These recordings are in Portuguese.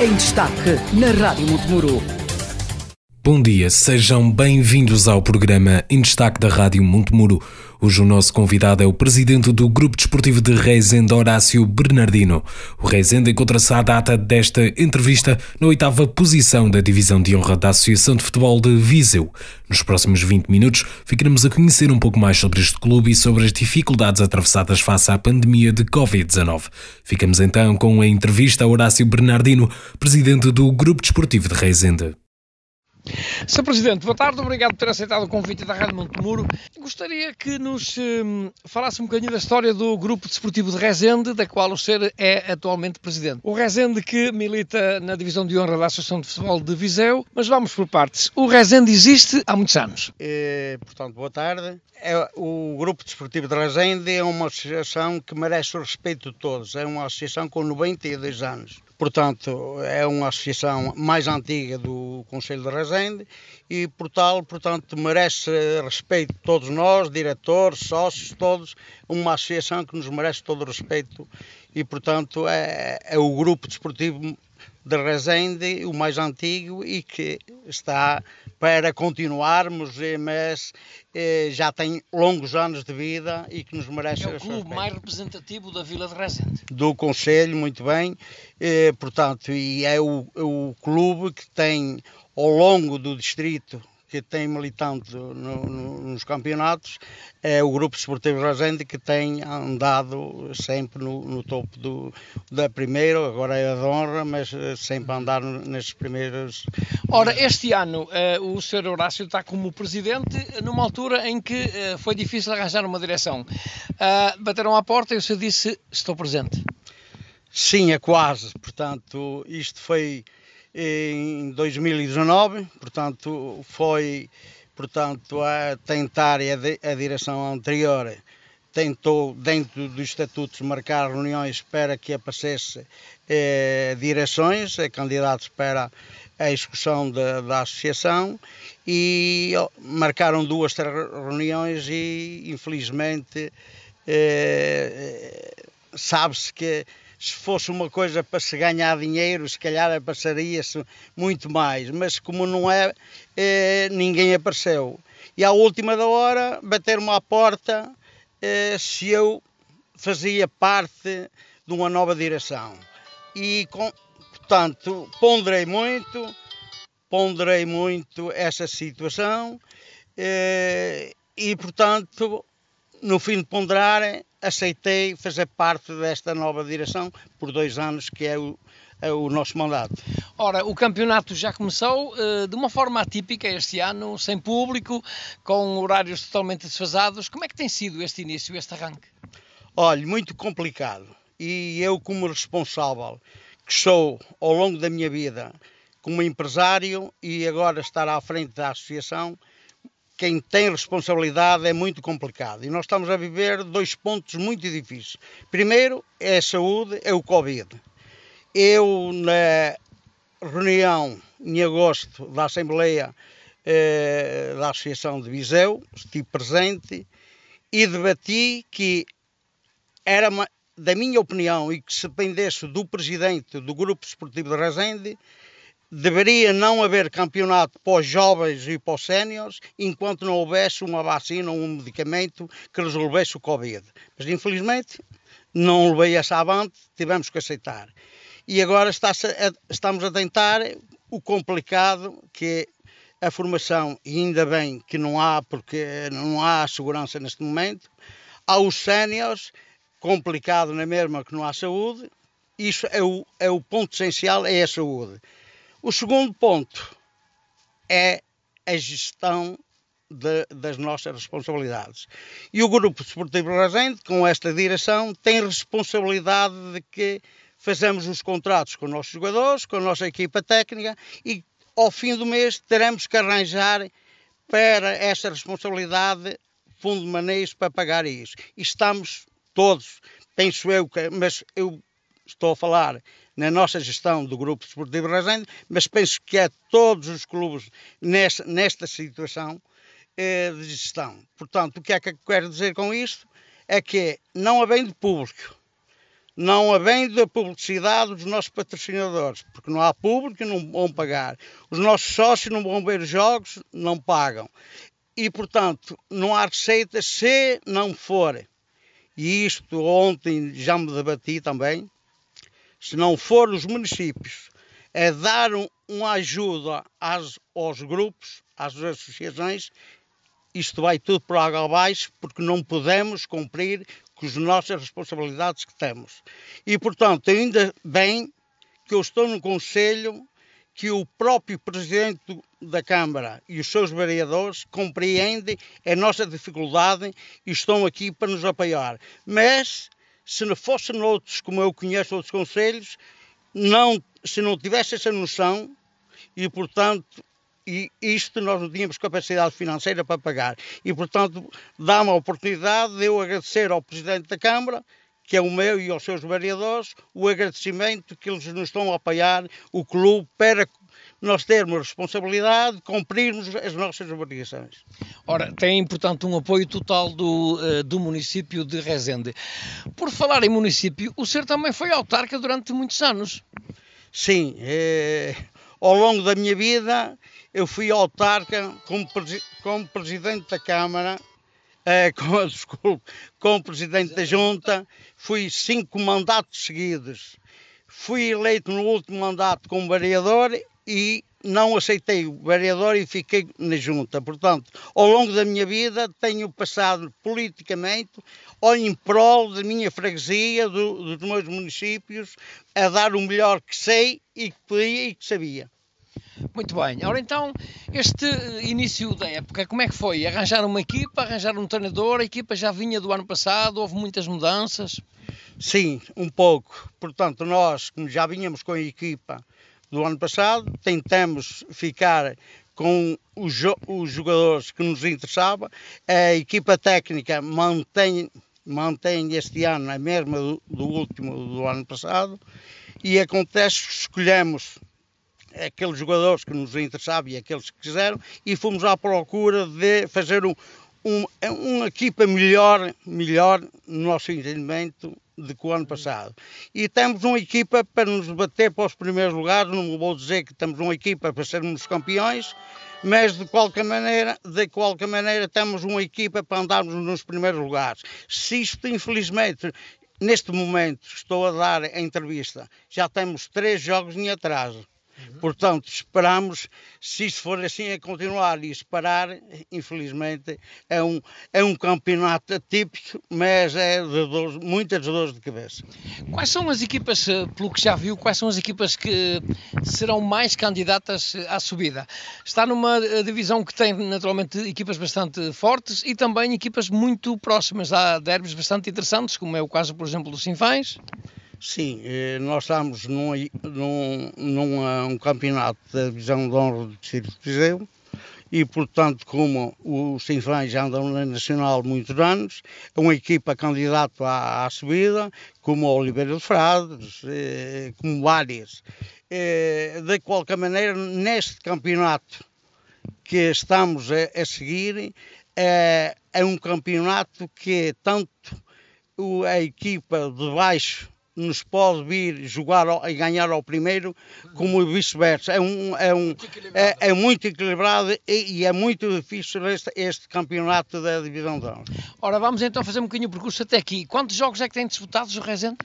em destaque na Rádio Montemuro. Bom dia, sejam bem-vindos ao programa Em Destaque da Rádio Montemuro. Hoje o nosso convidado é o presidente do Grupo Desportivo de Reisende, Horácio Bernardino. O Reisende encontra-se à data desta entrevista na oitava posição da divisão de honra da Associação de Futebol de Viseu. Nos próximos 20 minutos ficaremos a conhecer um pouco mais sobre este clube e sobre as dificuldades atravessadas face à pandemia de Covid-19. Ficamos então com a entrevista a Horácio Bernardino, presidente do Grupo Desportivo de Reisende. Sr. Presidente, boa tarde, obrigado por ter aceitado o convite da Rádio Montemuro. Gostaria que nos hum, falasse um bocadinho da história do Grupo Desportivo de Rezende, da qual o senhor é atualmente Presidente. O Rezende que milita na Divisão de Honra da Associação de Futebol de Viseu, mas vamos por partes. O Rezende existe há muitos anos. E, portanto, boa tarde. É, o Grupo Desportivo de Rezende é uma associação que merece o respeito de todos. É uma associação com 92 anos. Portanto, é uma associação mais antiga do Conselho de Rezende e, por tal, portanto, merece respeito de todos nós, diretores, sócios, todos, uma associação que nos merece todo o respeito e, portanto, é, é o grupo desportivo de Rezende, o mais antigo e que está para continuarmos, mas eh, já tem longos anos de vida e que nos merece É o clube mais representativo da Vila de Rezende. do Conselho, muito bem, eh, portanto, e é o, o clube que tem ao longo do distrito que tem militante no- no- nos campeonatos, é o Grupo Esportivo Rezende que tem andado sempre no, no topo do, da primeira, agora é a de honra, mas eh, sempre a andar nestes primeiros. Ora, este ano eh, o Sr. Horácio está como Presidente numa altura em que eh, foi difícil arranjar uma direção. Ah, bateram à porta e o senhor disse, estou presente. Sim, é quase, portanto, isto foi em 2019, portanto, foi portanto, a tentar a, di- a direção anterior tentou, dentro dos estatutos, marcar reuniões para que aparecesse eh, direções, eh, candidatos para a execução da, da associação e marcaram duas reuniões e, infelizmente, eh, sabe-se que se fosse uma coisa para se ganhar dinheiro, se calhar passaria-se muito mais, mas como não é, eh, ninguém apareceu. E à última da hora, bateram-me à porta eh, se eu fazia parte de uma nova direção. E, com, portanto, ponderei muito, ponderei muito essa situação eh, e, portanto, no fim de ponderar, aceitei fazer parte desta nova direção por dois anos, que é o, é o nosso mandato. Ora, o campeonato já começou eh, de uma forma atípica este ano, sem público, com horários totalmente desfasados. Como é que tem sido este início, este arranque? Olha, muito complicado. E eu, como responsável, que sou ao longo da minha vida como empresário e agora estar à frente da associação, quem tem responsabilidade é muito complicado. E nós estamos a viver dois pontos muito difíceis. Primeiro é a saúde, é o Covid. Eu, na reunião em agosto da Assembleia eh, da Associação de Viseu, estive presente e debati que era uma- da minha opinião e que se dependesse do presidente do Grupo Esportivo de Rezende, deveria não haver campeonato para os jovens e para os séniores enquanto não houvesse uma vacina ou um medicamento que resolvesse o Covid. Mas infelizmente não levei essa avante, tivemos que aceitar. E agora a- estamos a tentar o complicado que é a formação, e ainda bem que não há, porque não há segurança neste momento, aos séniores, complicado na mesma que não há saúde, isso é o, é o ponto essencial, é a saúde. O segundo ponto é a gestão de- das nossas responsabilidades. E o Grupo Desportivo Rezende, com esta direção, tem responsabilidade de que fazemos os contratos com os nossos jogadores, com a nossa equipa técnica e ao fim do mês teremos que arranjar para essa responsabilidade fundo de manejo para pagar isso. E estamos todos, penso eu, que, mas eu estou a falar na nossa gestão do Grupo Desportivo Rezende, mas penso que é todos os clubes nesta, nesta situação eh, de gestão. Portanto, o que é que quero dizer com isto? É que não havendo público, não havendo a publicidade dos nossos patrocinadores, porque não há público e não vão pagar. Os nossos sócios não vão ver os jogos, não pagam. E, portanto, não há receita se não for, e isto ontem já me debati também, se não for os municípios a dar um, uma ajuda às, aos grupos, às associações, isto vai tudo para água abaixo, porque não podemos cumprir com as nossas responsabilidades que temos. E, portanto, ainda bem que eu estou no Conselho que o próprio Presidente da Câmara e os seus vereadores compreendem a nossa dificuldade e estão aqui para nos apoiar. Mas, se não fossem outros, como eu conheço outros conselhos, não, se não tivesse essa noção, e portanto, e isto nós não tínhamos capacidade financeira para pagar. E portanto, dá-me a oportunidade de eu agradecer ao Presidente da Câmara que é o meu e aos seus vereadores, o agradecimento que eles nos estão a apoiar, o clube, para nós termos responsabilidade, cumprirmos as nossas obrigações. Ora, tem, portanto, um apoio total do, uh, do município de Rezende. Por falar em município, o senhor também foi autarca durante muitos anos. Sim, é, ao longo da minha vida eu fui autarca como, como presidente da Câmara é, com, desculpe, como presidente da junta, fui cinco mandatos seguidos. Fui eleito no último mandato como vereador e não aceitei o vereador e fiquei na junta. Portanto, ao longo da minha vida tenho passado politicamente ou em prol da minha freguesia, do, dos meus municípios, a dar o melhor que sei e que podia e que sabia. Muito bem. Ora então, este início da época, como é que foi? Arranjar uma equipa, arranjar um treinador, a equipa já vinha do ano passado, houve muitas mudanças? Sim, um pouco. Portanto, nós, como já vinhamos com a equipa do ano passado, tentamos ficar com os, os jogadores que nos interessavam. A equipa técnica mantém, mantém este ano a mesma do, do último do ano passado e acontece que escolhemos aqueles jogadores que nos interessavam e aqueles que quiseram, e fomos à procura de fazer um, um, uma equipa melhor, melhor no nosso entendimento do que o ano passado. E temos uma equipa para nos bater para os primeiros lugares, não vou dizer que temos uma equipa para sermos campeões, mas de qualquer maneira, de qualquer maneira temos uma equipa para andarmos nos primeiros lugares. Se isto, infelizmente, neste momento estou a dar a entrevista, já temos três jogos em atraso Uhum. Portanto, esperamos, se isso for assim a continuar e esperar, infelizmente, é um, é um campeonato atípico, mas é de dores, muitas dores de cabeça. Quais são as equipas, eh, pelo que já viu, quais são as equipas que serão mais candidatas eh, à subida? Está numa eh, divisão que tem naturalmente equipas bastante fortes e também equipas muito próximas. Há derbys bastante interessantes, como é o caso, por exemplo, do Sinfães. Sim, eh, nós estamos num, num, num um campeonato da divisão de honra do Distrito de Viseu e, portanto, como os Sinfãs já andam na Nacional muitos anos, é uma equipa candidata à, à subida, como a Oliveira de Frades, eh, como várias. Eh, de qualquer maneira, neste campeonato que estamos a, a seguir, é, é um campeonato que tanto a equipa de baixo nos pode vir jogar e ganhar ao primeiro, como vice-versa. É, um, é, um, é, é, muito equilibrado e, e, é muito difícil este, este campeonato da Divisão de Honra. Ora, vamos então fazer um bocadinho o percurso até aqui. Quantos jogos é que tem disputados o Rezende?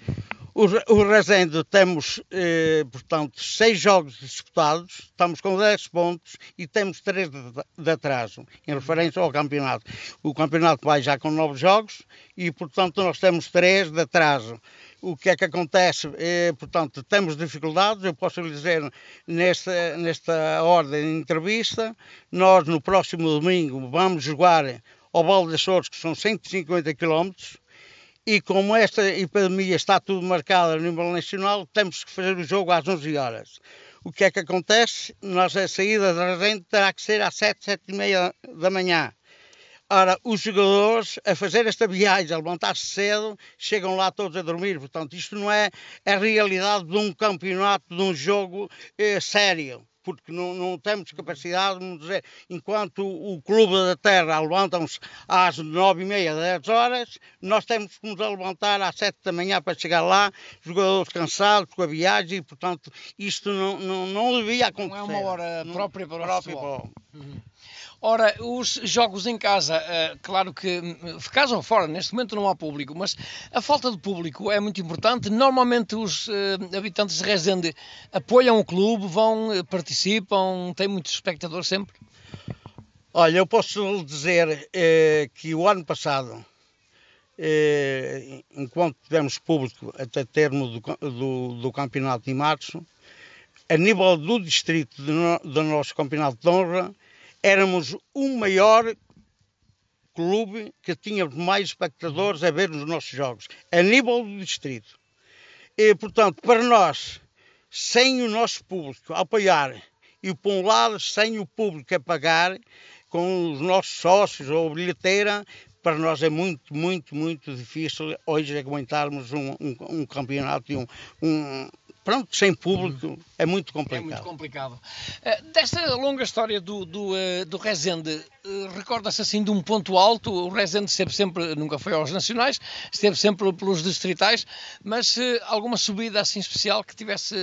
O, o Rezende temos, eh, portanto, seis jogos disputados, estamos com 10 pontos e temos três de, de, atraso, em referência ao campeonato. O campeonato vai já com nove jogos e, portanto, nós temos três de atraso o que é que acontece? É, portanto, temos dificuldades, eu posso lhe dizer, nesta, nesta ordem de entrevista, nós no próximo domingo vamos jogar ao Val de Açores, que são 150 km, e como esta epidemia está tudo marcado a nível nacional, temos que fazer o jogo às 11 horas. O que é que acontece? Nós, a saída da gente terá que ser às 7, 7 e meia da manhã. Ora, os jogadores a fazer esta viagem, a levantar-se cedo, chegam lá todos a dormir. Portanto, isto não é a realidade de um campeonato, de um jogo é, sério. porque não, não temos capacidade, vamos dizer, enquanto o Clube da Terra levantam-se às nove e meia, dez horas, nós temos que nos levantar às sete da manhã para chegar lá, jogadores cansados com a viagem, e portanto isto não, não, não devia acontecer. Não é uma hora própria para o futebol. Uhum. Ora, os jogos em casa, uh, claro que hum, casa ou fora, neste momento não há público, mas a falta de público é muito importante. Normalmente os uh, habitantes de Rezende apoiam o clube, vão, eh, participam, tem muitos espectadores sempre? Olha, eu posso dizer eh, que o ano passado, eh, enquanto tivemos público até termo do, do, do, campeonato de março, a nível do distrito do nosso campeonato de honra, éramos o maior clube que tinha mais espectadores a ver os nossos jogos, a nível do distrito. E, portanto, para nós, sem o nosso público apoiar e, por um lado, sem o público a pagar, com os nossos sócios ou bilheteira, para nós é muito, muito, muito difícil hoje aguentarmos um, um, um campeonato e um, um, pronto, sem público uhum. é muito complicado. É muito complicado. Uh, desta longa história do, do, uh, do Rezende, uh, recorda-se assim de um ponto alto, o Rezende esteve sempre, nunca foi aos nacionais, esteve sempre pelos distritais, mas alguma subida assim especial que tivesse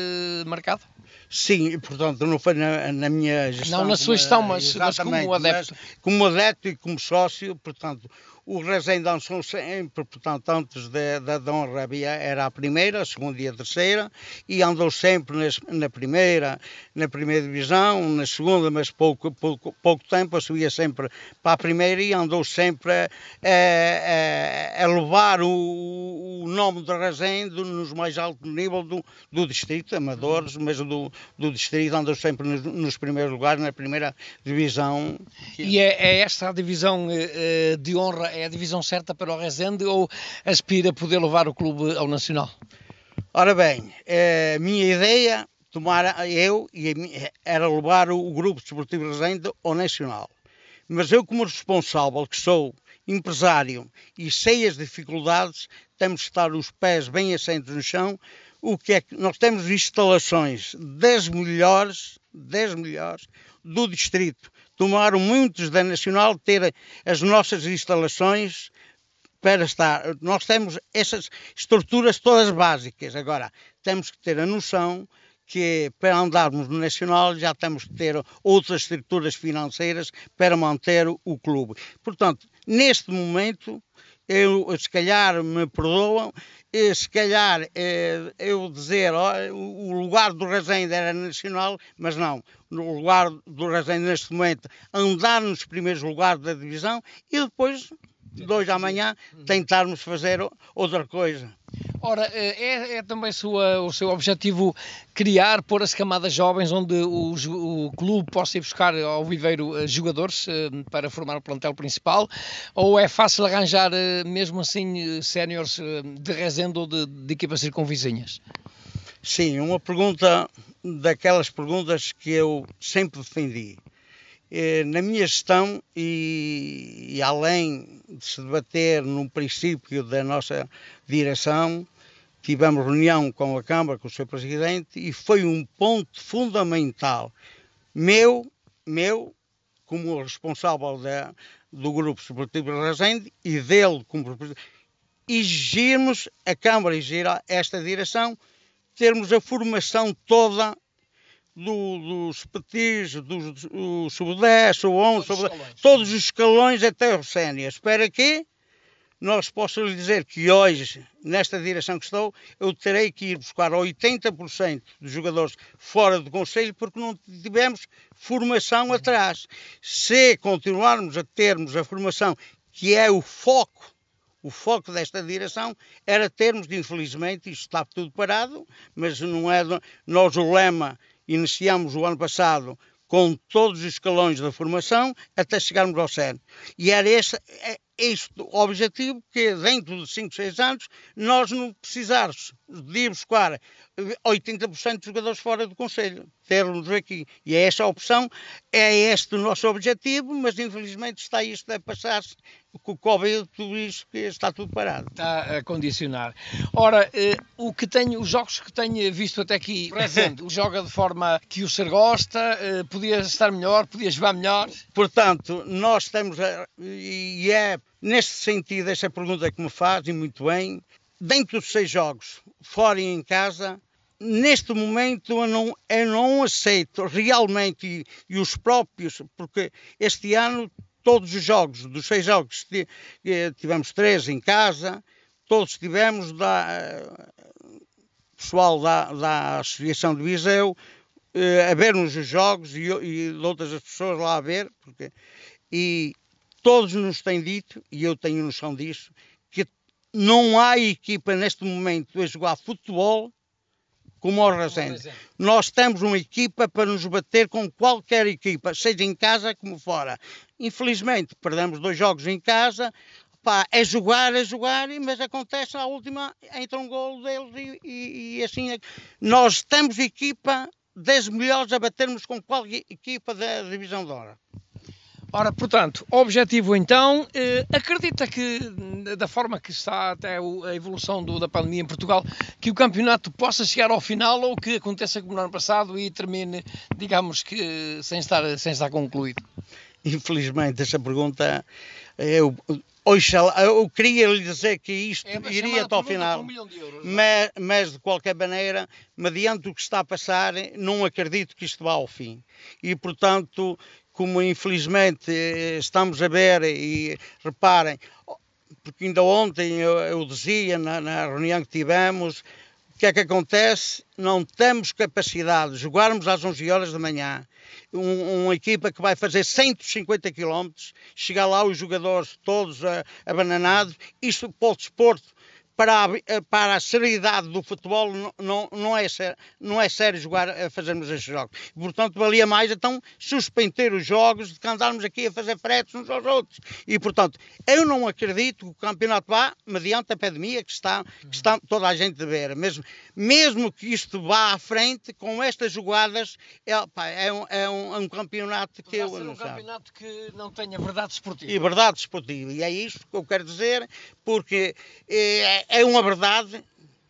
marcado? Sim, portanto, não foi na, na minha gestão. Não na sua gestão, mas, mas como adepto. Mas, como adepto e como sócio, portanto, o Resendão são sempre, portanto, antes da, Dom Rabia era a primeira, a segunda e a terceira, e andou sempre nas, na primeira, na primeira divisão, na segunda, mas pouco, pouco, pouco tempo, subia sempre para a primeira e andou sempre a, a, a levar o, o nome de Resende nos mais alto nível do, do distrito, amadores, mas do, do distrito andou sempre nos, nos primeiros lugares, na primeira divisão. E é, é esta a divisão eh, de honra é a divisão certa para o Rezende ou aspira a poder levar o clube ao Nacional? Ora bem, a minha ideia, eu, era levar o grupo desportivo Rezende ao Nacional. Mas eu, como responsável que sou, empresário e sei as dificuldades, temos que estar os pés bem assentos no chão. O que é que nós temos instalações das melhores, das melhores do distrito tomaram muitos da Nacional ter as nossas instalações para estar. Nós temos essas estruturas todas básicas. Agora, temos que ter a noção que para andarmos no Nacional já temos que ter outras estruturas financeiras para manter o clube. Portanto, neste momento, eu, se calhar me perdoam, se calhar eh, eu dizer o lugar do Rezende era nacional, mas não. No lugar do Rezende neste momento andar nos primeiros lugares da divisão e depois, de hoje à manhã, tentarmos fazer outra coisa. Ora, eh, é, é também sua, o seu objetivo criar, pôr as camadas jovens onde o, o clube possa ir buscar ao viveiro eh, jogadores eh, para formar o plantel principal? Ou é fácil arranjar, mesmo assim, séniores de Rezende ou de, de equipas circunvizinhas? Sim, uma pergunta daquelas perguntas que eu sempre defendi. Na minha gestão, e, e além de se debater no princípio da nossa direção, tivemos reunião com a Câmara, com o seu Presidente, e foi um ponto fundamental meu, meu como responsável da, do Grupo de Resende e dele como exigirmos, a Câmara exigir esta direção, termos a formação toda do, dos petis, dos sub-10, sub-11, sub todos os escalões até o sénior. Para quê? nós posso lhe dizer que hoje, nesta direção que estou, eu terei que ir buscar 80% dos jogadores fora do Conselho porque não tivemos formação atrás. Se continuarmos a termos a formação que é o foco, o foco desta direção era termos, infelizmente, isto está tudo parado, mas não é. Nós, o lema, iniciamos o ano passado com todos os escalões da formação até chegarmos ao CERN. E era este, é, este o objetivo, que dentro de 5, 6 anos nós não precisarmos de ir buscar 80% dos jogadores fora do Conselho, ter-nos aqui. E é essa a opção, é este o nosso objetivo, mas infelizmente está isto a passar-se com o Covid, tudo isto que está tudo parado. Está a condicionar. Ora, eh, o que tenho, os jogos que tenho visto até aqui, presente, joga de forma que o ser gosta, eh, podia estar melhor, podia jogar melhor. Portanto, nós estamos, a, e é neste sentido essa pergunta que me faz, e muito bem, dentro dos seis jogos, fora e em casa, neste momento eu não, eu não aceito realmente, e, e, os próprios, porque este ano todos os jogos, dos seis jogos, tivemos três em casa, todos tivemos da pessoal da, da Associação de Viseu eh, a ver-nos os jogos e, e outras pessoas lá a ver, porque, e todos nos têm dito, e eu tenho noção disso, que não há equipa neste momento a jogar futebol como o Resende. Nós temos uma equipa para nos bater com qualquer equipa, seja em casa como fora. Infelizmente, perdemos dois jogos em casa, pá, é jogar, é jogar, mas acontece a última, entra um gol deles e, e, e assim é. nós temos equipa das melhores a batermos com qualquer equipa da Divisão de Hora. Ora, portanto, objetivo então, eh, acredita que, da forma que está até a evolução do, da pandemia em Portugal, que o campeonato possa chegar ao final ou que aconteça como no ano passado e termine, digamos que, sem estar, sem estar concluído? Infelizmente, essa pergunta, eu, eu queria lhe dizer que isto é, iria até ao final, um euros, mas, mas de qualquer maneira, mediante o que está a passar, não acredito que isto vá ao fim. E, portanto, como infelizmente estamos a ver e reparem, porque ainda ontem eu, eu dizia na, na, reunião que tivemos, o que é que acontece? Não temos capacidade de jogarmos às 11 horas da manhã, um, uma equipa que vai fazer 150 km, chegar lá os jogadores todos abananados, isto para o desporto para a, eh, para a seriedade do futebol não, não, é, ser, não é sério jogar, a fazermos estes jogos. Portanto, valia mais então suspender os jogos do que andarmos aqui a fazer fretes uns aos outros. E, portanto, eu não acredito que o campeonato vá mediante a pandemia que está, que está toda a gente a ver. Mesmo, mesmo que isto vá à frente, com estas jogadas, é, pá, é, um, é, um, é um campeonato que eu não um campeonato que não tenha verdade esportiva. E verdade esportiva. E é isto que eu quero dizer, porque é, é uma verdade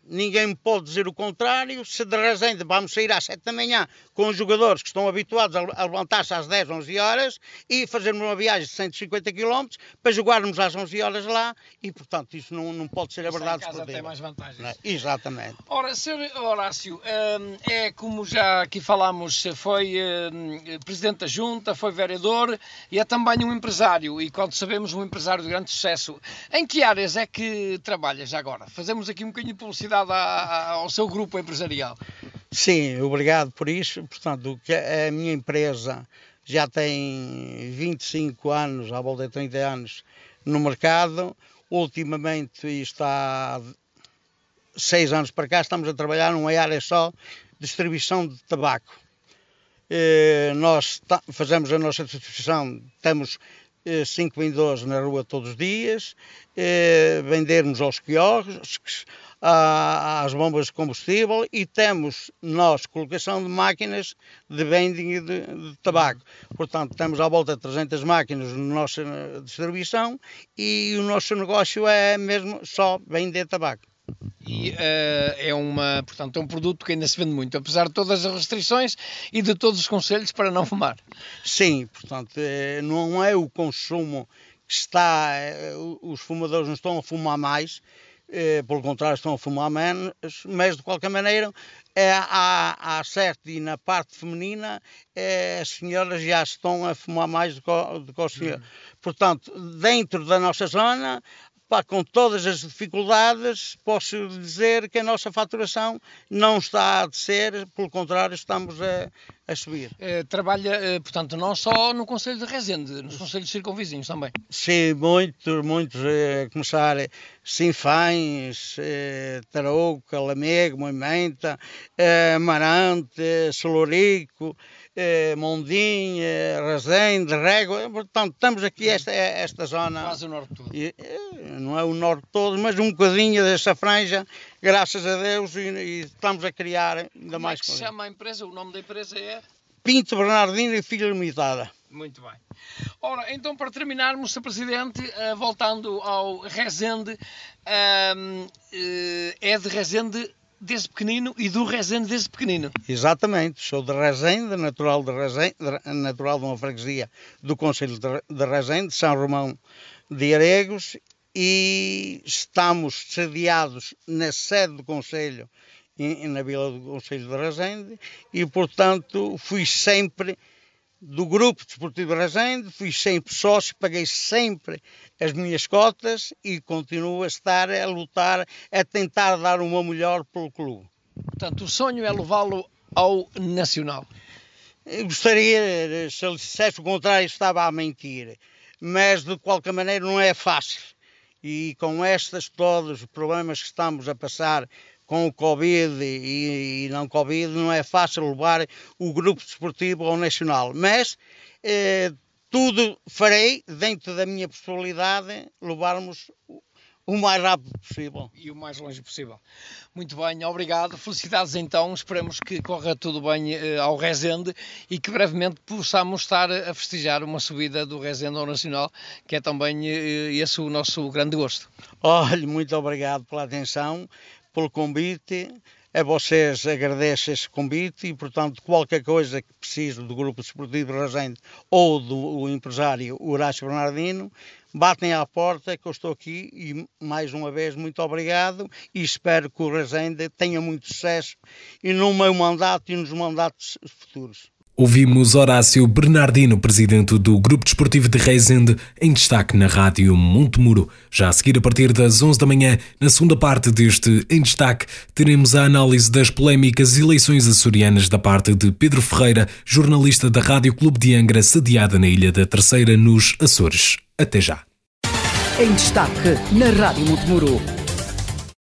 ninguém me pode dizer o contrário. Se de Resende vamos sair às 7 da manhã com os jogadores que estão habituados a levantar-se às 10, 11 horas e fazermos uma viagem de 150 km para jogarmos às 11 horas lá e, portanto, isso não, não pode ser a verdade. Em casa tem mais vantagens. É? Exatamente. Ora, Sr. Horácio, hum, é como já aqui falámos, foi hum, Presidente da Junta, foi vereador e é também um empresário e, quando sabemos, um empresário de grande sucesso. Em que áreas é que trabalha já agora? Fazemos aqui um bocadinho de publicidade ao seu grupo empresarial. Sim, obrigado por isso. Portanto, a minha empresa já tem 25 anos, à volta de 30 anos no mercado. Ultimamente está seis anos para cá, estamos a trabalhar numa área só distribuição de tabaco. Eh, nós fazemos a nossa distribuição, temos eh, cinco vendedores na rua todos os dias, eh, vendermos aos quiosques, às bombas de combustível e temos nós colocação de máquinas de vending de, de tabaco. Portanto, temos à volta de 300 máquinas na nossa distribuição e o nosso negócio é mesmo só vender tabaco. E uh, é, uma, portanto, é um produto que ainda se vende muito, apesar de todas as restrições e de todos os conselhos para não fumar. Sim, portanto, eh, não é o consumo que está, eh, os fumadores não estão a fumar mais, pelo contrário, estão a fumar menos, mas de qualquer maneira, é, há, há certo, e na parte feminina, é, as senhoras já estão a fumar mais do que, do que os senhores. Uhum. Portanto, dentro da nossa zona, Pá, com todas as dificuldades, posso dizer que a nossa faturação não está a descer, pelo contrário, estamos a, a subir. Eh, trabalha, eh, portanto, não só no Conselho de Rezende, nos Conselhos Circunvizinhos também? Sim, muitos, muitos, eh, a começar Sinfães, Tarouca, Lamego, Moimenta, Amarante, Solorico, eh, Mondim, eh, Resende, Régua, portanto, estamos aqui esta, esta zona. Quase o norte todo. E, eh, não é o norte todo, mas um bocadinho dessa franja, graças a Deus, e, e estamos a criar ainda Como mais é que se chama a empresa? O nome da empresa é? Pinto Bernardino e Filha Limitada. Muito bem. Ora, então para terminarmos, Sr. Presidente, eh, voltando ao Rezende, ahm, eh, é de Rezende desde pequenino e do Rezende desde pequenino. Exatamente, sou de Resende, natural de Resende, de- natural de uma freguesia do Conselho de de Resende, São Romão de Aregos, e estamos sediados na sede do Conselho, na Vila do Conselho de Resende, e portanto fui sempre do Grupo Desportivo de Resende, fui sempre sócio, paguei sempre as minhas cotas e continuo a estar a lutar, a tentar dar meu melhor pelo clube. Portanto, o sonho é levá-lo ao Nacional. Eu gostaria, se ele dissesse o contrário, estava a mentir. Mas, de qualquer maneira, não é fácil. E com estas todos os problemas que estamos a passar com o Covid e, e não Covid, não é fácil levar o grupo desportivo ao Nacional. Mas eh, tudo farei, dentro da minha possibilidade, levarmos o- mais rápido possível. E o mais longe possível. Muito bem, obrigado. Felicidades então. Esperemos que corra tudo bem eh, ao Rezende e que brevemente possamos estar a festejar uma subida do Rezende ao Nacional, que é também eh, esse o nosso grande gosto. Olhe, muito obrigado pela atenção, pelo convite. A vocês agradeço esse convite e, portanto, qualquer coisa que precise do Grupo Desportivo Resende ou do empresário Horácio Bernardino, batem à porta que eu estou aqui e, mais uma vez, muito obrigado e espero que o Resende tenha muito sucesso e no meu mandato e nos mandatos futuros. Ouvimos Horácio Bernardino, presidente do Grupo Desportivo de Reisende, em destaque na rádio Montemuro. Já a seguir, a partir das 11 da manhã, na segunda parte deste Em Destaque, teremos a análise das polémicas eleições açorianas da parte de Pedro Ferreira, jornalista da Rádio Clube de Angra, sediada na Ilha da Terceira, nos Açores. Até já. Em destaque na Rádio Montemuro.